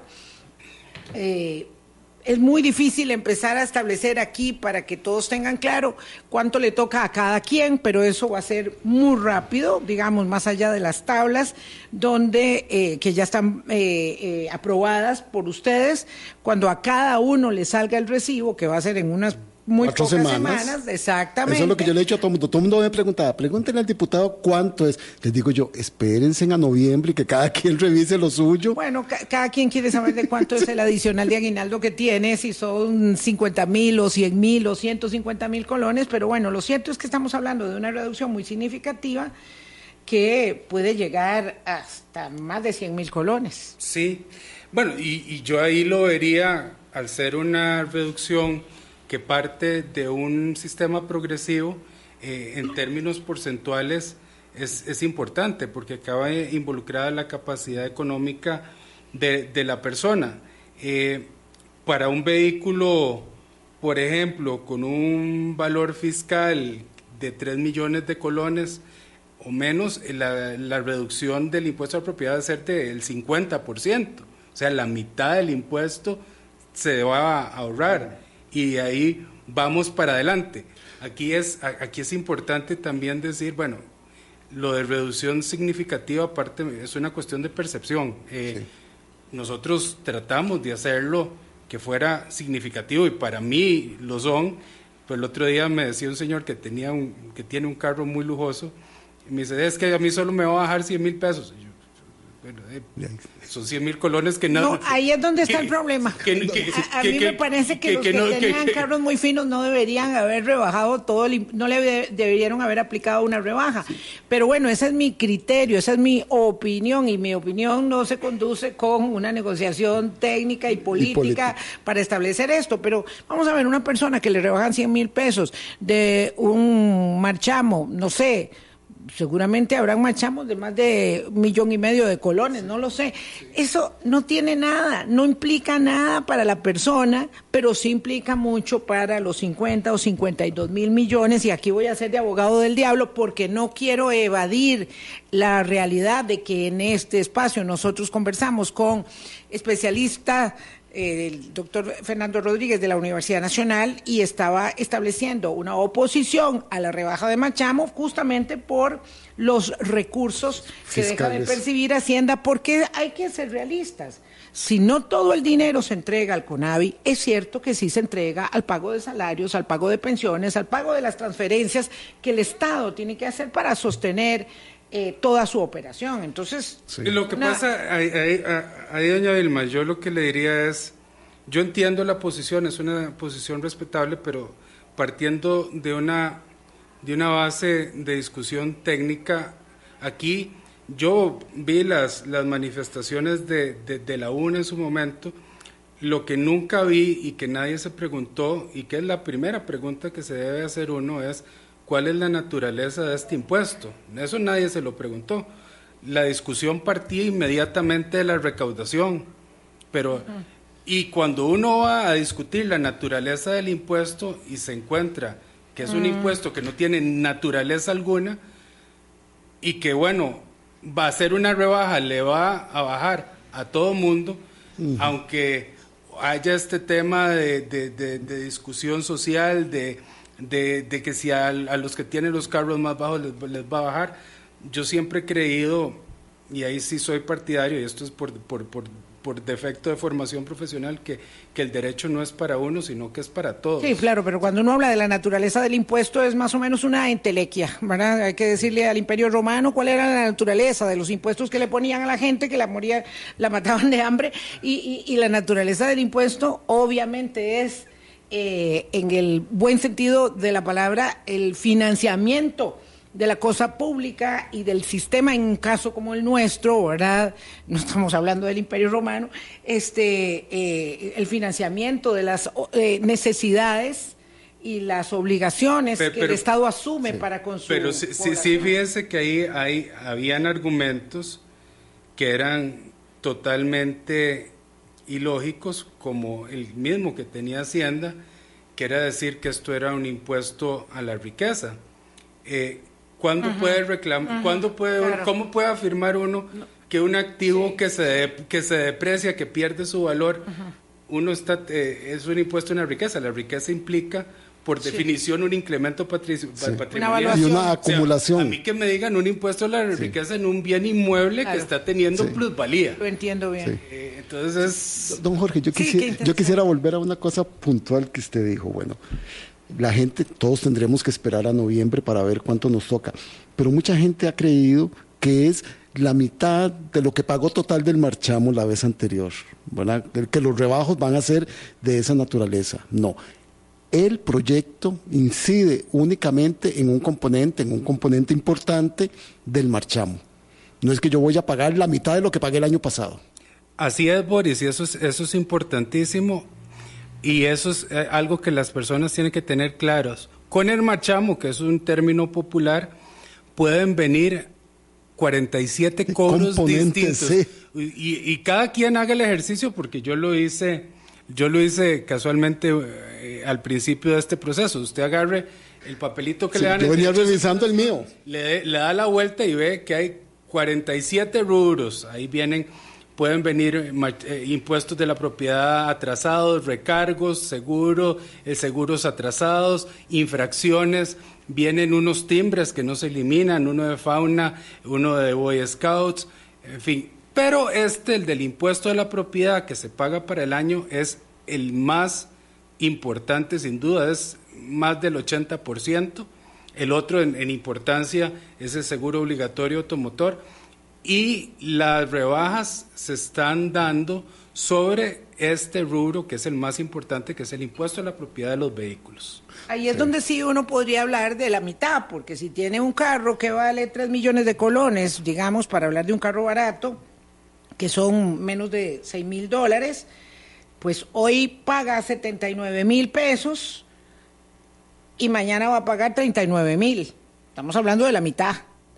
Es muy difícil empezar a establecer aquí para que todos tengan claro cuánto le toca a cada quien, pero eso va a ser muy rápido, digamos, más allá de las tablas, donde eh, que ya están eh, eh, aprobadas por ustedes, cuando a cada uno le salga el recibo, que va a ser en unas muy pocas semanas. exactamente. Eso es lo que yo le he dicho a todo el mundo. Todo el mundo me preguntaba, pregúntenle al diputado cuánto es. Les digo yo, espérense a noviembre y que cada [LAUGHS] quien revise lo suyo. Bueno, cada quien quiere saber de cuánto es el adicional de aguinaldo que tiene, si son 50 mil o 100 mil o 150 mil colones, pero bueno, lo cierto es que estamos hablando de una reducción muy significativa que puede llegar hasta más de 100 mil colones. Sí, bueno, y, y yo ahí lo vería, al ser una reducción que parte de un sistema progresivo eh, en términos porcentuales es, es, importante porque acaba involucrada la capacidad económica de, de la persona. Eh, para un vehículo, por ejemplo, con un valor fiscal de 3 millones de colones o menos, la, la reducción del impuesto a la propiedad va a ser del 50%, o sea, la mitad del impuesto se va a ahorrar y ahí vamos para adelante. Aquí es, aquí es importante también decir, bueno, lo de reducción significativa aparte es una cuestión de percepción. Eh, nosotros tratamos de hacerlo que fuera significativo y para mí lo son. Pues el otro día me decía un señor que, tenía un, que tiene un carro muy lujoso y me dice, es que a mí solo me va a bajar 100 mil pesos. Bueno, eh, son 100 mil colones que no. No, ahí es donde está el problema. a, mí me parece que, los que, tenían carros muy finos no deberían haber rebajado todo, no le deberían haber aplicado una rebaja. Pero bueno, ese es mi criterio, esa es mi opinión y mi opinión no se conduce con una negociación técnica y política, para establecer esto. Pero vamos a ver, una persona que le rebajan 100 mil pesos de un marchamo, no sé, seguramente habrán machamos de más de un millón y medio de colones, no lo sé. Eso no tiene nada, no implica nada para la persona, pero sí implica mucho para los 50 o 52 mil millones. Y aquí voy a ser de abogado del diablo porque no quiero evadir la realidad de que en este espacio nosotros conversamos con especialistas el doctor Fernando Rodríguez de la Universidad Nacional y estaba estableciendo una oposición a la rebaja de Machamo justamente por los recursos que deja de percibir Hacienda, porque hay que ser realistas. Si no todo el dinero se entrega al CONAVI, es cierto que sí se entrega al pago de salarios, al pago de pensiones, al pago de las transferencias que el Estado tiene que hacer para sostener eh, toda su operación. Entonces, lo que pasa ahí, doña Vilma, yo lo que le diría es, yo entiendo la posición, es una posición respetable, pero partiendo de una de una base de discusión técnica, aquí yo vi las, las manifestaciones de, de, la UNA en su momento, lo que nunca vi y que nadie se preguntó, y que es la primera pregunta que se debe hacer uno, es cuál es la naturaleza de este impuesto. Eso nadie se lo preguntó. La discusión partía inmediatamente de la recaudación, pero y cuando uno va a discutir la naturaleza del impuesto y se encuentra que es un mm. impuesto que no tiene naturaleza alguna y que bueno, va a ser una rebaja, le va a bajar a todo mundo, aunque haya este tema de discusión social, de de, que si a, los que tienen los carros más bajos les, va a bajar. Yo siempre he creído, y ahí sí soy partidario, y esto es por, por, por, por defecto de formación profesional, que, que, el derecho no es para uno, sino que es para todos. Sí, claro, pero cuando uno habla de la naturaleza del impuesto es más o menos una entelequia, ¿verdad? Hay que decirle al imperio romano cuál era la naturaleza de los impuestos que le ponían a la gente, que la moría, la mataban de hambre, y, y la naturaleza del impuesto obviamente es eh, en el buen sentido de la palabra, el financiamiento de la cosa pública y del sistema en un caso como el nuestro, ¿verdad? No estamos hablando del Imperio Romano, este, eh, el financiamiento de las eh, necesidades y las obligaciones que el Estado asume para consumir. Pero sí, sí, fíjense que ahí hay, habían argumentos que eran totalmente ilógicos como el mismo que tenía Hacienda, que era decir que esto era un impuesto a la riqueza. Eh, ¿Cuándo puede reclamar? puede, ¿Cómo puede afirmar uno que un activo que, se que se deprecia, que pierde su valor, uno está, eh, es un impuesto a la riqueza? La riqueza implica por definición un incremento patrimonial. y una acumulación. a mí que me digan un impuesto a la riqueza en un bien inmueble que está teniendo plusvalía. Lo entiendo bien. Eh, entonces Don Jorge, yo, quisiera, yo quisiera volver a una cosa puntual que usted dijo. Bueno, la gente, todos tendremos que esperar a noviembre para ver cuánto nos toca. Pero mucha gente ha creído que es la mitad de lo que pagó total del marchamo la vez anterior, que los rebajos van a ser de esa naturaleza. No, el proyecto incide únicamente en un componente, en un componente importante del marchamo. No es que yo voy a pagar la mitad de lo que pagué el año pasado. Así es, Boris, y eso es, eso es importantísimo. Y eso es eh, algo que las personas tienen que tener claros. Con el marchamo, que es un término popular, pueden venir 47 cobros distintos. Y, y, cada quien haga el ejercicio, porque yo lo hice yo lo hice casualmente eh, al principio de este proceso. Usted agarre el papelito que le dan. Yo venía revisando el mío. Le, da la vuelta y ve que hay 47 rubros. Ahí vienen, pueden venir eh, eh, impuestos de la propiedad atrasados, recargos, seguro, seguros atrasados, infracciones. Vienen unos timbres que no se eliminan, uno de fauna, uno de Boy Scouts, en fin, pero este, el del impuesto de la propiedad que se paga para el año, es el más importante, sin duda, es más del 80%. El otro en, importancia es el seguro obligatorio automotor. Y las rebajas se están dando sobre este rubro que es el más importante, que es el impuesto a la propiedad de los vehículos. Ahí es donde sí uno podría hablar de la mitad, porque si tiene un carro que vale 3 millones de colones, digamos, para hablar de un carro barato, que son menos de 6 mil dólares, pues hoy paga 79 mil pesos y mañana va a pagar 39 mil. Estamos hablando de la mitad.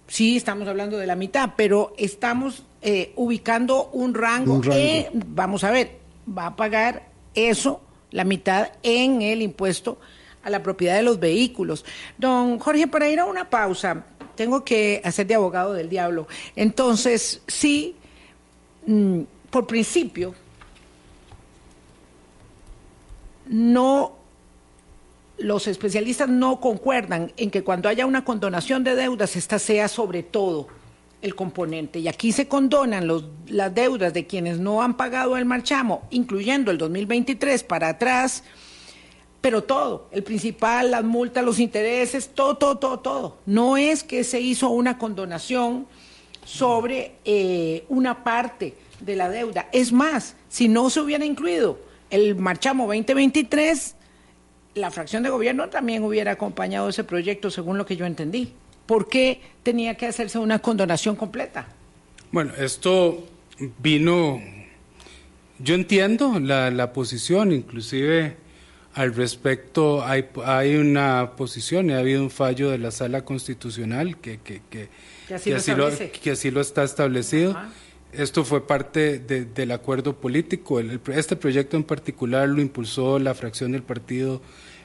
Sí, estamos hablando de la mitad, pero estamos eh, ubicando un rango. vamos a ver, va a pagar eso, la mitad, en el impuesto a la propiedad de los vehículos. Don Jorge, para ir a una pausa, tengo que hacer de abogado del diablo. Entonces, sí, Mm, por principio, no los especialistas no concuerdan en que cuando haya una condonación de deudas, esta sea sobre todo el componente. Y aquí se condonan las deudas de quienes no han pagado el marchamo, incluyendo el 2023 para atrás, pero todo, el principal, las multas, los intereses, todo, todo, todo, todo. No es que se hizo una condonación sobre eh, una parte de la deuda. Es más, si no se hubiera incluido el Marchamo 2023, la fracción de gobierno también hubiera acompañado ese proyecto, según lo que yo entendí. ¿Por qué tenía que hacerse una condonación completa? Bueno, esto vino, yo entiendo la, la posición, inclusive al respecto hay, hay una posición ha habido un fallo de la sala constitucional que, que, que que así, lo, que así lo está establecido. Esto fue parte del acuerdo político. este proyecto en particular lo impulsó la fracción del Partido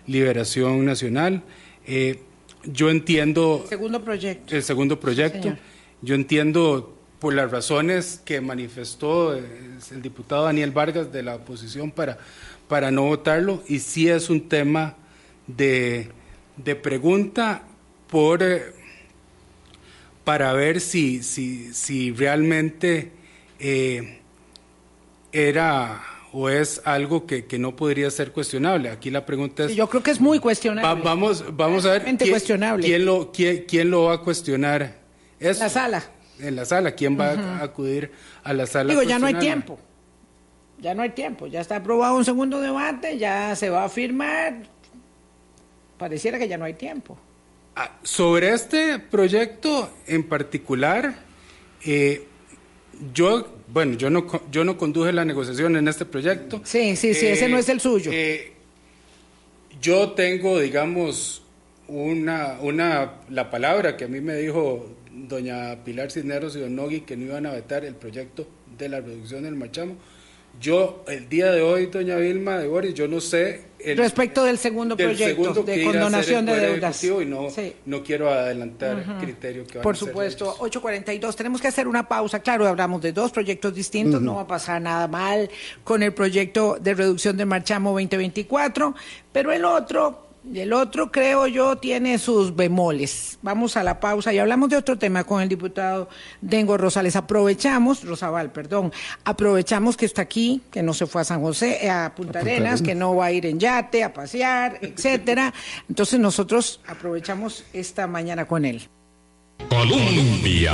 Liberación Nacional. Eh, yo entiendo... El segundo proyecto. El segundo proyecto. Yo entiendo por las razones que manifestó el diputado Daniel Vargas de la oposición para, para no votarlo, y sí es un tema de, de pregunta por... Eh, para ver si, si, si realmente eh, era o es algo que, que, no podría ser cuestionable. Aquí la pregunta es... yo creo que es muy cuestionable. vamos, vamos a ver quién, cuestionable. Quién, lo, quién, lo va a cuestionar. En La sala. En la sala. ¿Quién va a acudir a la sala? Digo, ya no hay tiempo. Ya no hay tiempo. Ya está aprobado un segundo debate, ya se va a firmar. Pareciera que ya no hay tiempo. Ah, sobre este proyecto en particular, eh, yo, bueno, yo no, yo no conduje la negociación en este proyecto. Sí, sí, sí, ese no es el suyo. Eh, yo tengo, digamos, una, una, la palabra que a mí me dijo doña Pilar Cisneros y don Nogui que no iban a vetar el proyecto de la reducción del machamo. Yo, el día de hoy, doña Vilma de Boris, yo no sé... Respecto del segundo proyecto de condonación de deudas. Y no, no quiero adelantar el criterio que van Por supuesto, 8.42. Tenemos que hacer una pausa. Claro, hablamos de dos proyectos distintos. No va a pasar nada mal con el proyecto de reducción de Marchamo 2024. Pero el otro el otro, creo yo, tiene sus bemoles. Vamos a la pausa y hablamos de otro tema con el diputado Dengo Rosales. Aprovechamos, Rosabal, perdón, aprovechamos que está aquí, que no se fue a San José, eh, a Punta, Arenas, que no va a ir en yate, a pasear, [LAUGHS] etcétera. Entonces nosotros aprovechamos esta mañana con él. Colombia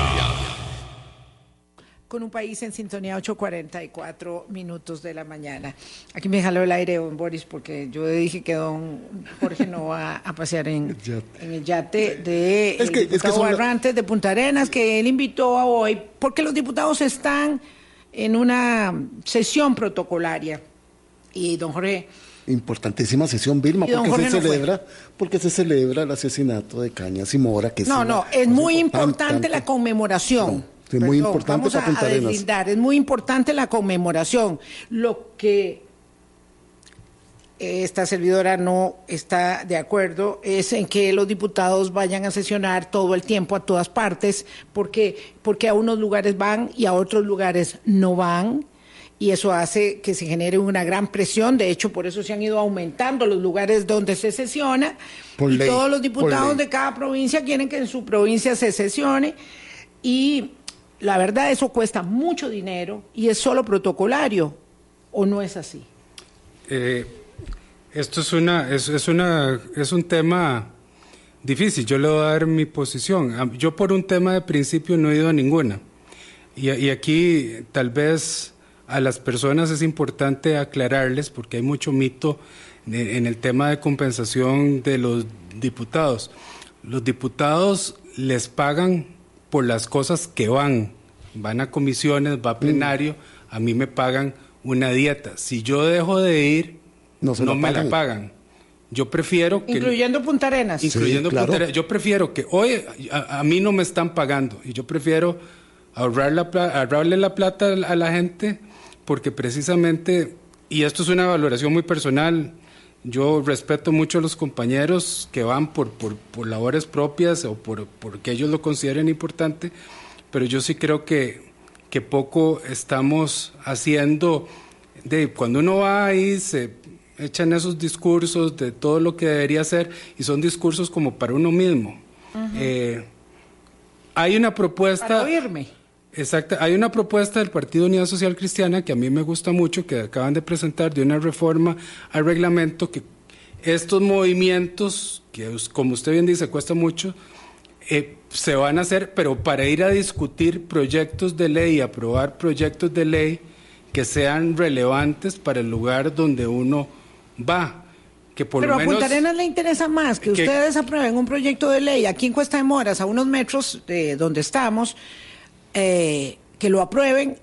con un país en sintonía 8.44 minutos de la mañana. Aquí me jaló el aire, don Boris, porque yo dije que don Jorge no va a pasear en, el yate de es que, el de Punta Arenas, que él invitó a hoy, porque los diputados están en una sesión protocolaria. Y don Jorge... Importantísima sesión, Vilma, porque se celebra, porque se celebra el asesinato de Cañas y Mora, que No, no, es muy importante la conmemoración. Es muy importante Es muy importante la conmemoración. Lo que esta servidora no está de acuerdo es en que los diputados vayan a sesionar todo el tiempo a todas partes, porque, porque a unos lugares van y a otros lugares no van. Y eso hace que se genere una gran presión. De hecho, por eso se han ido aumentando los lugares donde se sesiona. y todos los diputados de cada provincia quieren que en su provincia se sesione. Y la verdad eso cuesta mucho dinero y es solo protocolario, ¿o no es así? Eh, esto es, una, es, una, es un tema difícil, yo le voy a dar mi posición. Yo por un tema de principio no he ido a ninguna. Y, y aquí tal vez a las personas es importante aclararles, porque hay mucho mito en el tema de compensación de los diputados. Los diputados les pagan por las cosas que van. Van a comisiones, va a plenario, a mí me pagan una dieta. Si yo dejo de ir, no, me la pagan. Yo prefiero que... Incluyendo Punta Arenas. Incluyendo Punta Arenas. Yo prefiero que hoy a, mí no me están pagando y yo prefiero ahorrar la, ahorrarle la plata a la gente porque precisamente, y esto es una valoración muy personal, yo respeto mucho a los compañeros que van por, por, labores propias o por, porque ellos lo consideren importante, pero yo sí creo que, que poco estamos haciendo. De, cuando uno va ahí, se echan esos discursos de todo lo que debería ser y son discursos como para uno mismo. Eh, hay una propuesta. Para oírme. Exacto, hay una propuesta del Partido Unidad Social Cristiana que a mí me gusta mucho, que acaban de presentar de una reforma al reglamento que estos movimientos, que como usted bien dice, cuesta mucho, eh, se van a hacer, pero para ir a discutir proyectos de ley y aprobar proyectos de ley que sean relevantes para el lugar donde uno va. Que por pero lo menos, a Punta Arenas le interesa más que, ustedes aprueben un proyecto de ley aquí en Cuesta de Moras, a unos metros de donde estamos, eh, que lo aprueben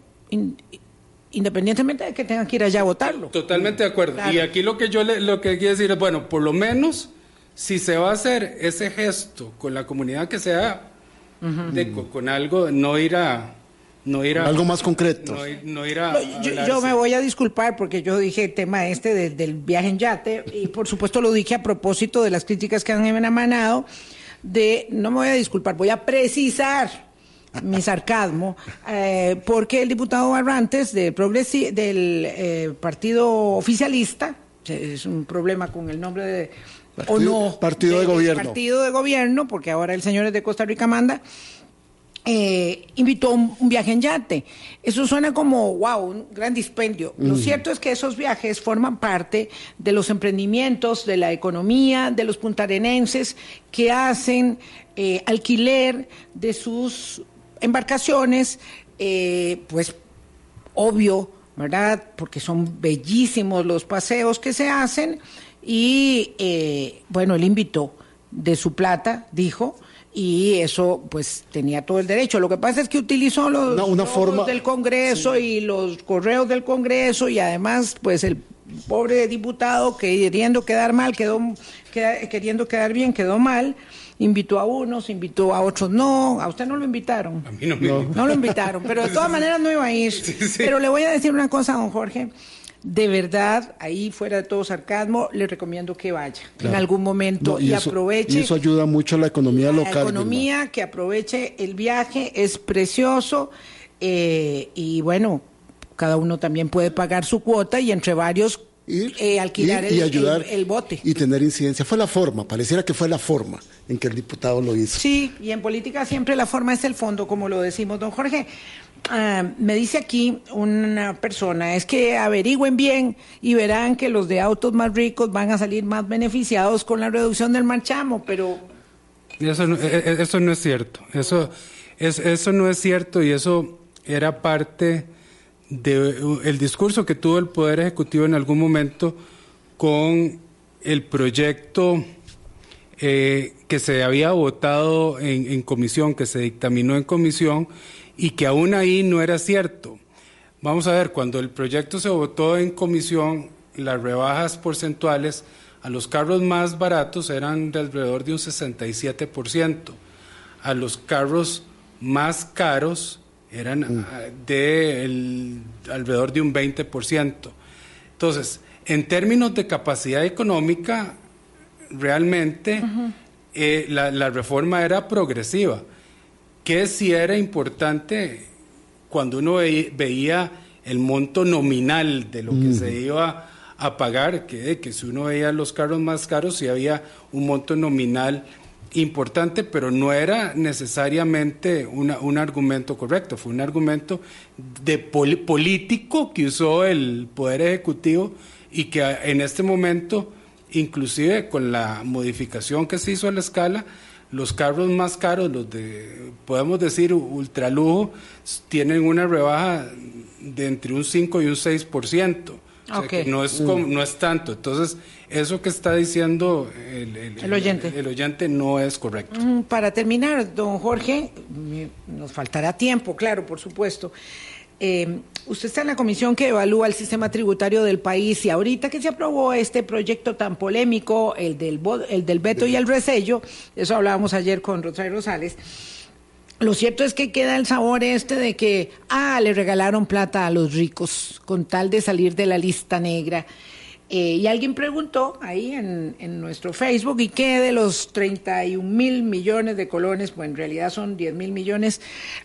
independientemente de que tengan que ir allá a votarlo. Totalmente de acuerdo. Y aquí lo que yo le, lo que quiero decir es, bueno, por lo menos si se va a hacer ese gesto con la comunidad que sea, de, con, algo, no ir a... No ir a, algo más concreto. No, ir a, yo, me voy a disculpar porque yo dije el tema este del viaje en yate y por supuesto lo dije a propósito de las críticas que han emanado de, no me voy a disculpar, voy a precisar mi sarcasmo, eh, porque el diputado Barrantes del, del eh, partido oficialista, es un problema con el nombre de... Partido, o no, partido de, gobierno. Partido de gobierno, porque ahora el señor es de Costa Rica manda, eh, invitó un, un, viaje en yate. Eso suena como, wow, un gran dispendio. Lo cierto es que esos viajes forman parte de los emprendimientos, de la economía, de los puntarenenses que hacen alquiler de sus embarcaciones, eh, pues obvio, ¿verdad? Porque son bellísimos los paseos que se hacen y eh, bueno, él invitó de su plata, dijo, y eso pues tenía todo el derecho. Lo que pasa es que utilizó los una, forma... del Congreso y los correos del Congreso y además pues el pobre diputado queriendo quedar mal, quedó queriendo quedar bien, quedó mal invitó a unos, invitó a otros no, a usted no lo invitaron. A mí no me no. lo invitaron, pero de todas maneras no iba a ir. [LAUGHS] Pero le voy a decir una cosa, don Jorge. De verdad, ahí fuera de todo sarcasmo, le recomiendo que vaya en algún momento y, aproveche. Y eso ayuda mucho a la economía local. La economía, que aproveche el viaje, es precioso. Eh, y bueno, cada uno también puede pagar su cuota y entre varios ir, eh, alquilar el, y ayudar el, bote. Y tener incidencia. Fue la forma, pareciera que fue la forma en que el diputado lo hizo. Sí, y en política siempre la forma es el fondo, como lo decimos, don Jorge. Ah, me dice aquí una persona, es que averigüen bien y verán que los de autos más ricos van a salir más beneficiados con la reducción del marchamo, pero... Eso no, e, e, eso no es cierto, eso, es, eso no es cierto y eso era parte del discurso que tuvo el Poder Ejecutivo en algún momento con el proyecto eh, que se había votado en, comisión, que se dictaminó en comisión y que aún ahí no era cierto. Vamos a ver, cuando el proyecto se votó en comisión, las rebajas porcentuales a los carros más baratos eran de alrededor de un 67%, a los carros más caros eran mm. ah, de alrededor de un 20%. Entonces, en términos de capacidad económica, realmente eh, la, reforma era progresiva, que sí era importante cuando uno veía el monto nominal de lo que se mm. iba a pagar, que, que si uno veía los carros más caros, sí había un monto nominal importante, pero no era necesariamente un argumento correcto, fue un argumento de político que usó el Poder Ejecutivo y que en este momento, inclusive con la modificación que se hizo a la escala, los carros más caros, los de, podemos decir, ultralujo, tienen una rebaja de entre un 5 y un 6%. O sea no, es no es tanto. Entonces, eso que está diciendo el, oyente. El, oyente no es correcto. Mm, para terminar, don Jorge, nos faltará tiempo, claro, por supuesto. Eh, usted está en la comisión que evalúa el sistema tributario del país y ahorita que se aprobó este proyecto tan polémico, el del, el del veto y el resello, eso hablábamos ayer con Rosario Rosales, lo cierto es que queda el sabor este de que, ah, le regalaron plata a los ricos con tal de salir de la lista negra. Eh, y alguien preguntó ahí en, nuestro Facebook, ¿y qué de los 31 mil millones de colones? Pues en realidad son 10 mil millones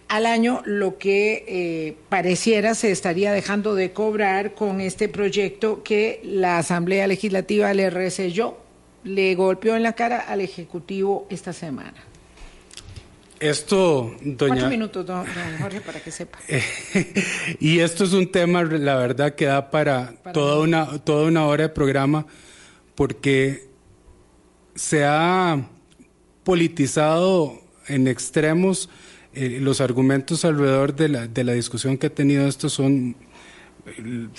al año, lo que eh, pareciera se estaría dejando de cobrar con este proyecto que la Asamblea Legislativa le reselló, le golpeó en la cara al Ejecutivo esta semana. Esto, doña... Cuatro minutos, don, Jorge, para que sepa. [LAUGHS] y esto es un tema, la verdad, que da para, toda, una, toda una hora de programa, porque se ha politizado en extremos eh, los argumentos alrededor de la, de la discusión que ha tenido esto son,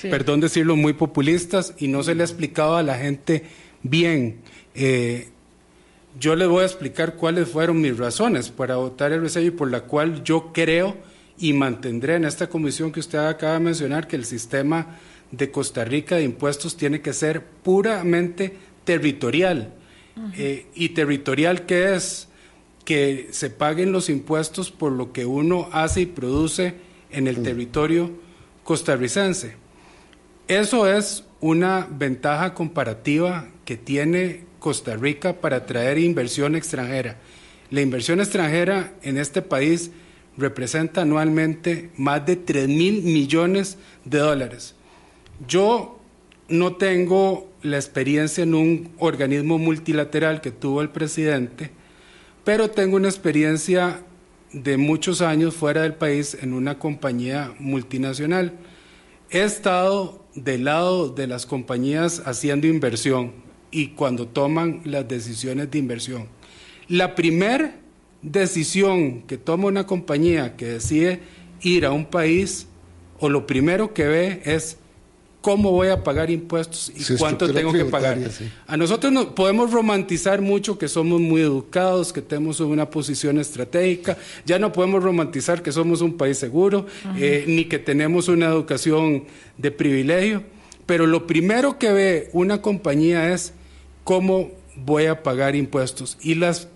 perdón decirlo, muy populistas y no se le ha explicado a la gente bien. Eh, yo les voy a explicar cuáles fueron mis razones para votar el resello y por la cual yo creo y mantendré en esta comisión que usted acaba de mencionar que el sistema de Costa Rica de impuestos tiene que ser puramente territorial. Eh, ¿Y territorial qué es? Que se paguen los impuestos por lo que uno hace y produce en el territorio costarricense. Eso es una ventaja comparativa que tiene Costa Rica para atraer inversión extranjera. La inversión extranjera en este país representa anualmente más de 3 mil millones de dólares. Yo no tengo la experiencia en un organismo multilateral que tuvo el presidente, pero tengo una experiencia de muchos años fuera del país en una compañía multinacional. He estado del lado de las compañías haciendo inversión y cuando toman las decisiones de inversión. La primera decisión que toma una compañía que decide ir a un país, o lo primero que ve es cómo voy a pagar impuestos y cuánto tengo que pagar. A nosotros no, podemos romantizar mucho que somos muy educados, que tenemos una posición estratégica, ya no podemos romantizar que somos un país seguro, eh, ni que tenemos una educación de privilegio, pero lo primero que ve una compañía es cómo voy a pagar impuestos. Y las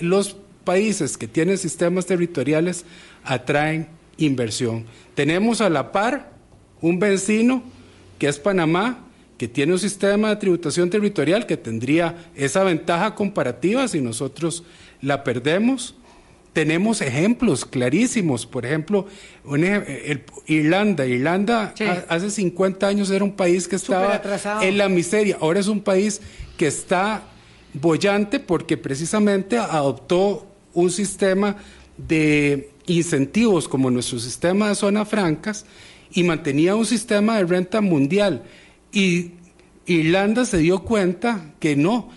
los países que tienen sistemas territoriales atraen inversión. Tenemos a la par un vecino que es Panamá, que tiene un sistema de tributación territorial que tendría esa ventaja comparativa si nosotros la perdemos. Tenemos ejemplos clarísimos, por ejemplo, Irlanda. Irlanda hace 50 años era un país que estaba en la miseria, ahora es un país que está bollante porque precisamente adoptó un sistema de incentivos como nuestro sistema de zonas francas y mantenía un sistema de renta mundial. Y Irlanda se dio cuenta que no.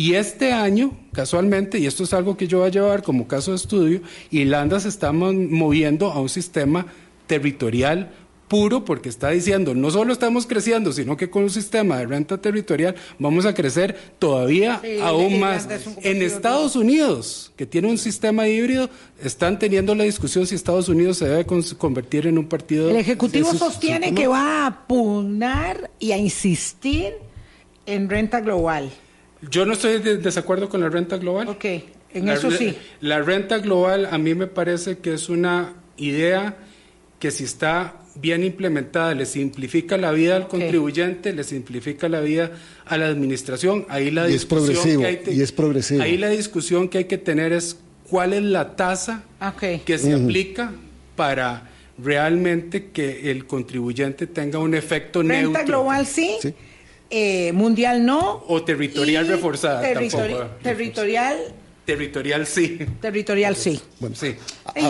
Y este año, casualmente, y esto es algo que yo voy a llevar como caso de estudio, Irlanda se está moviendo a un sistema territorial puro porque está diciendo, no solo estamos creciendo, sino que con un sistema de renta territorial vamos a crecer todavía aún más. En Estados Unidos, que tiene un sistema híbrido, están teniendo la discusión si Estados Unidos se debe convertir en un partido. El Ejecutivo sostiene que va a pugnar y a insistir en renta global. Yo no estoy de desacuerdo con la renta global. Ok, en eso sí. La renta global a mí me parece que es una idea que si está bien implementada le simplifica la vida al contribuyente, le simplifica la vida a la administración. Ahí la y es progresivo, y es progresivo. Ahí la discusión que hay que tener es cuál es la tasa que se aplica para realmente que el contribuyente tenga un efecto Renta neutro. global sí, eh, mundial no. O territorial reforzada Territorial Territorial sí. Territorial sí. Bueno, sí.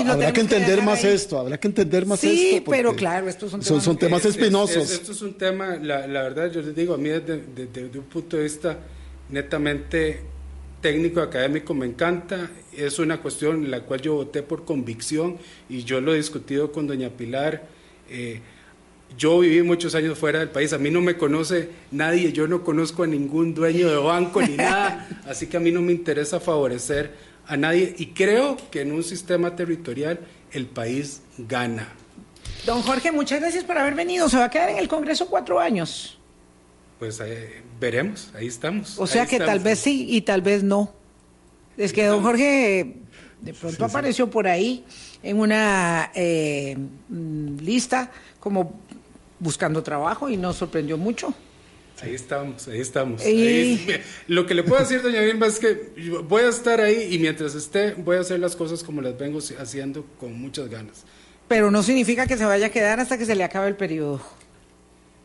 habrá que entender más esto, habrá que entender más esto. Sí, pero claro, estos son temas, son, temas espinosos. esto es un tema, la, verdad, yo les digo, a mí desde, un punto de vista netamente técnico, académico, me encanta. Es una cuestión en la cual yo voté por convicción y yo lo he discutido con doña Pilar. Eh, yo viví muchos años fuera del país, a mí no me conoce nadie, yo no conozco a ningún dueño de banco ni nada, así que a mí no me interesa favorecer a nadie y creo que en un sistema territorial el país gana. Don Jorge, muchas gracias por haber venido. ¿Se va a quedar en el Congreso cuatro años? Pues eh, veremos, ahí estamos. O sea que tal vez sí y tal vez no. Es que don Jorge de pronto apareció por ahí en una eh, mm, lista como buscando trabajo y nos sorprendió mucho. Ahí estamos, ahí estamos. lo que le puedo decir, doña Vilma, es que voy a estar ahí y mientras esté voy a hacer las cosas como las vengo haciendo con muchas ganas. Pero no significa que se vaya a quedar hasta que se le acabe el periodo.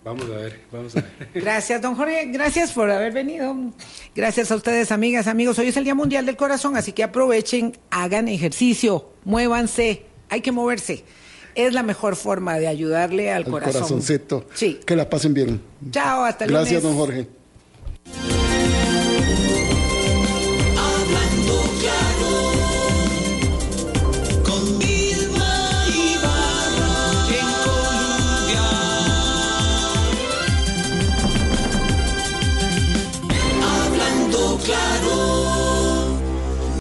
Vamos a ver, vamos a ver. [LAUGHS] Gracias, don Jorge. Gracias por haber venido. Gracias a ustedes, amigas, amigos. Hoy es el Día Mundial del Corazón, así que aprovechen, hagan ejercicio, muévanse, hay que moverse es la mejor forma de ayudarle al, corazón. corazoncito. Sí. Que la pasen bien. Chao, hasta luego. Gracias, don Jorge.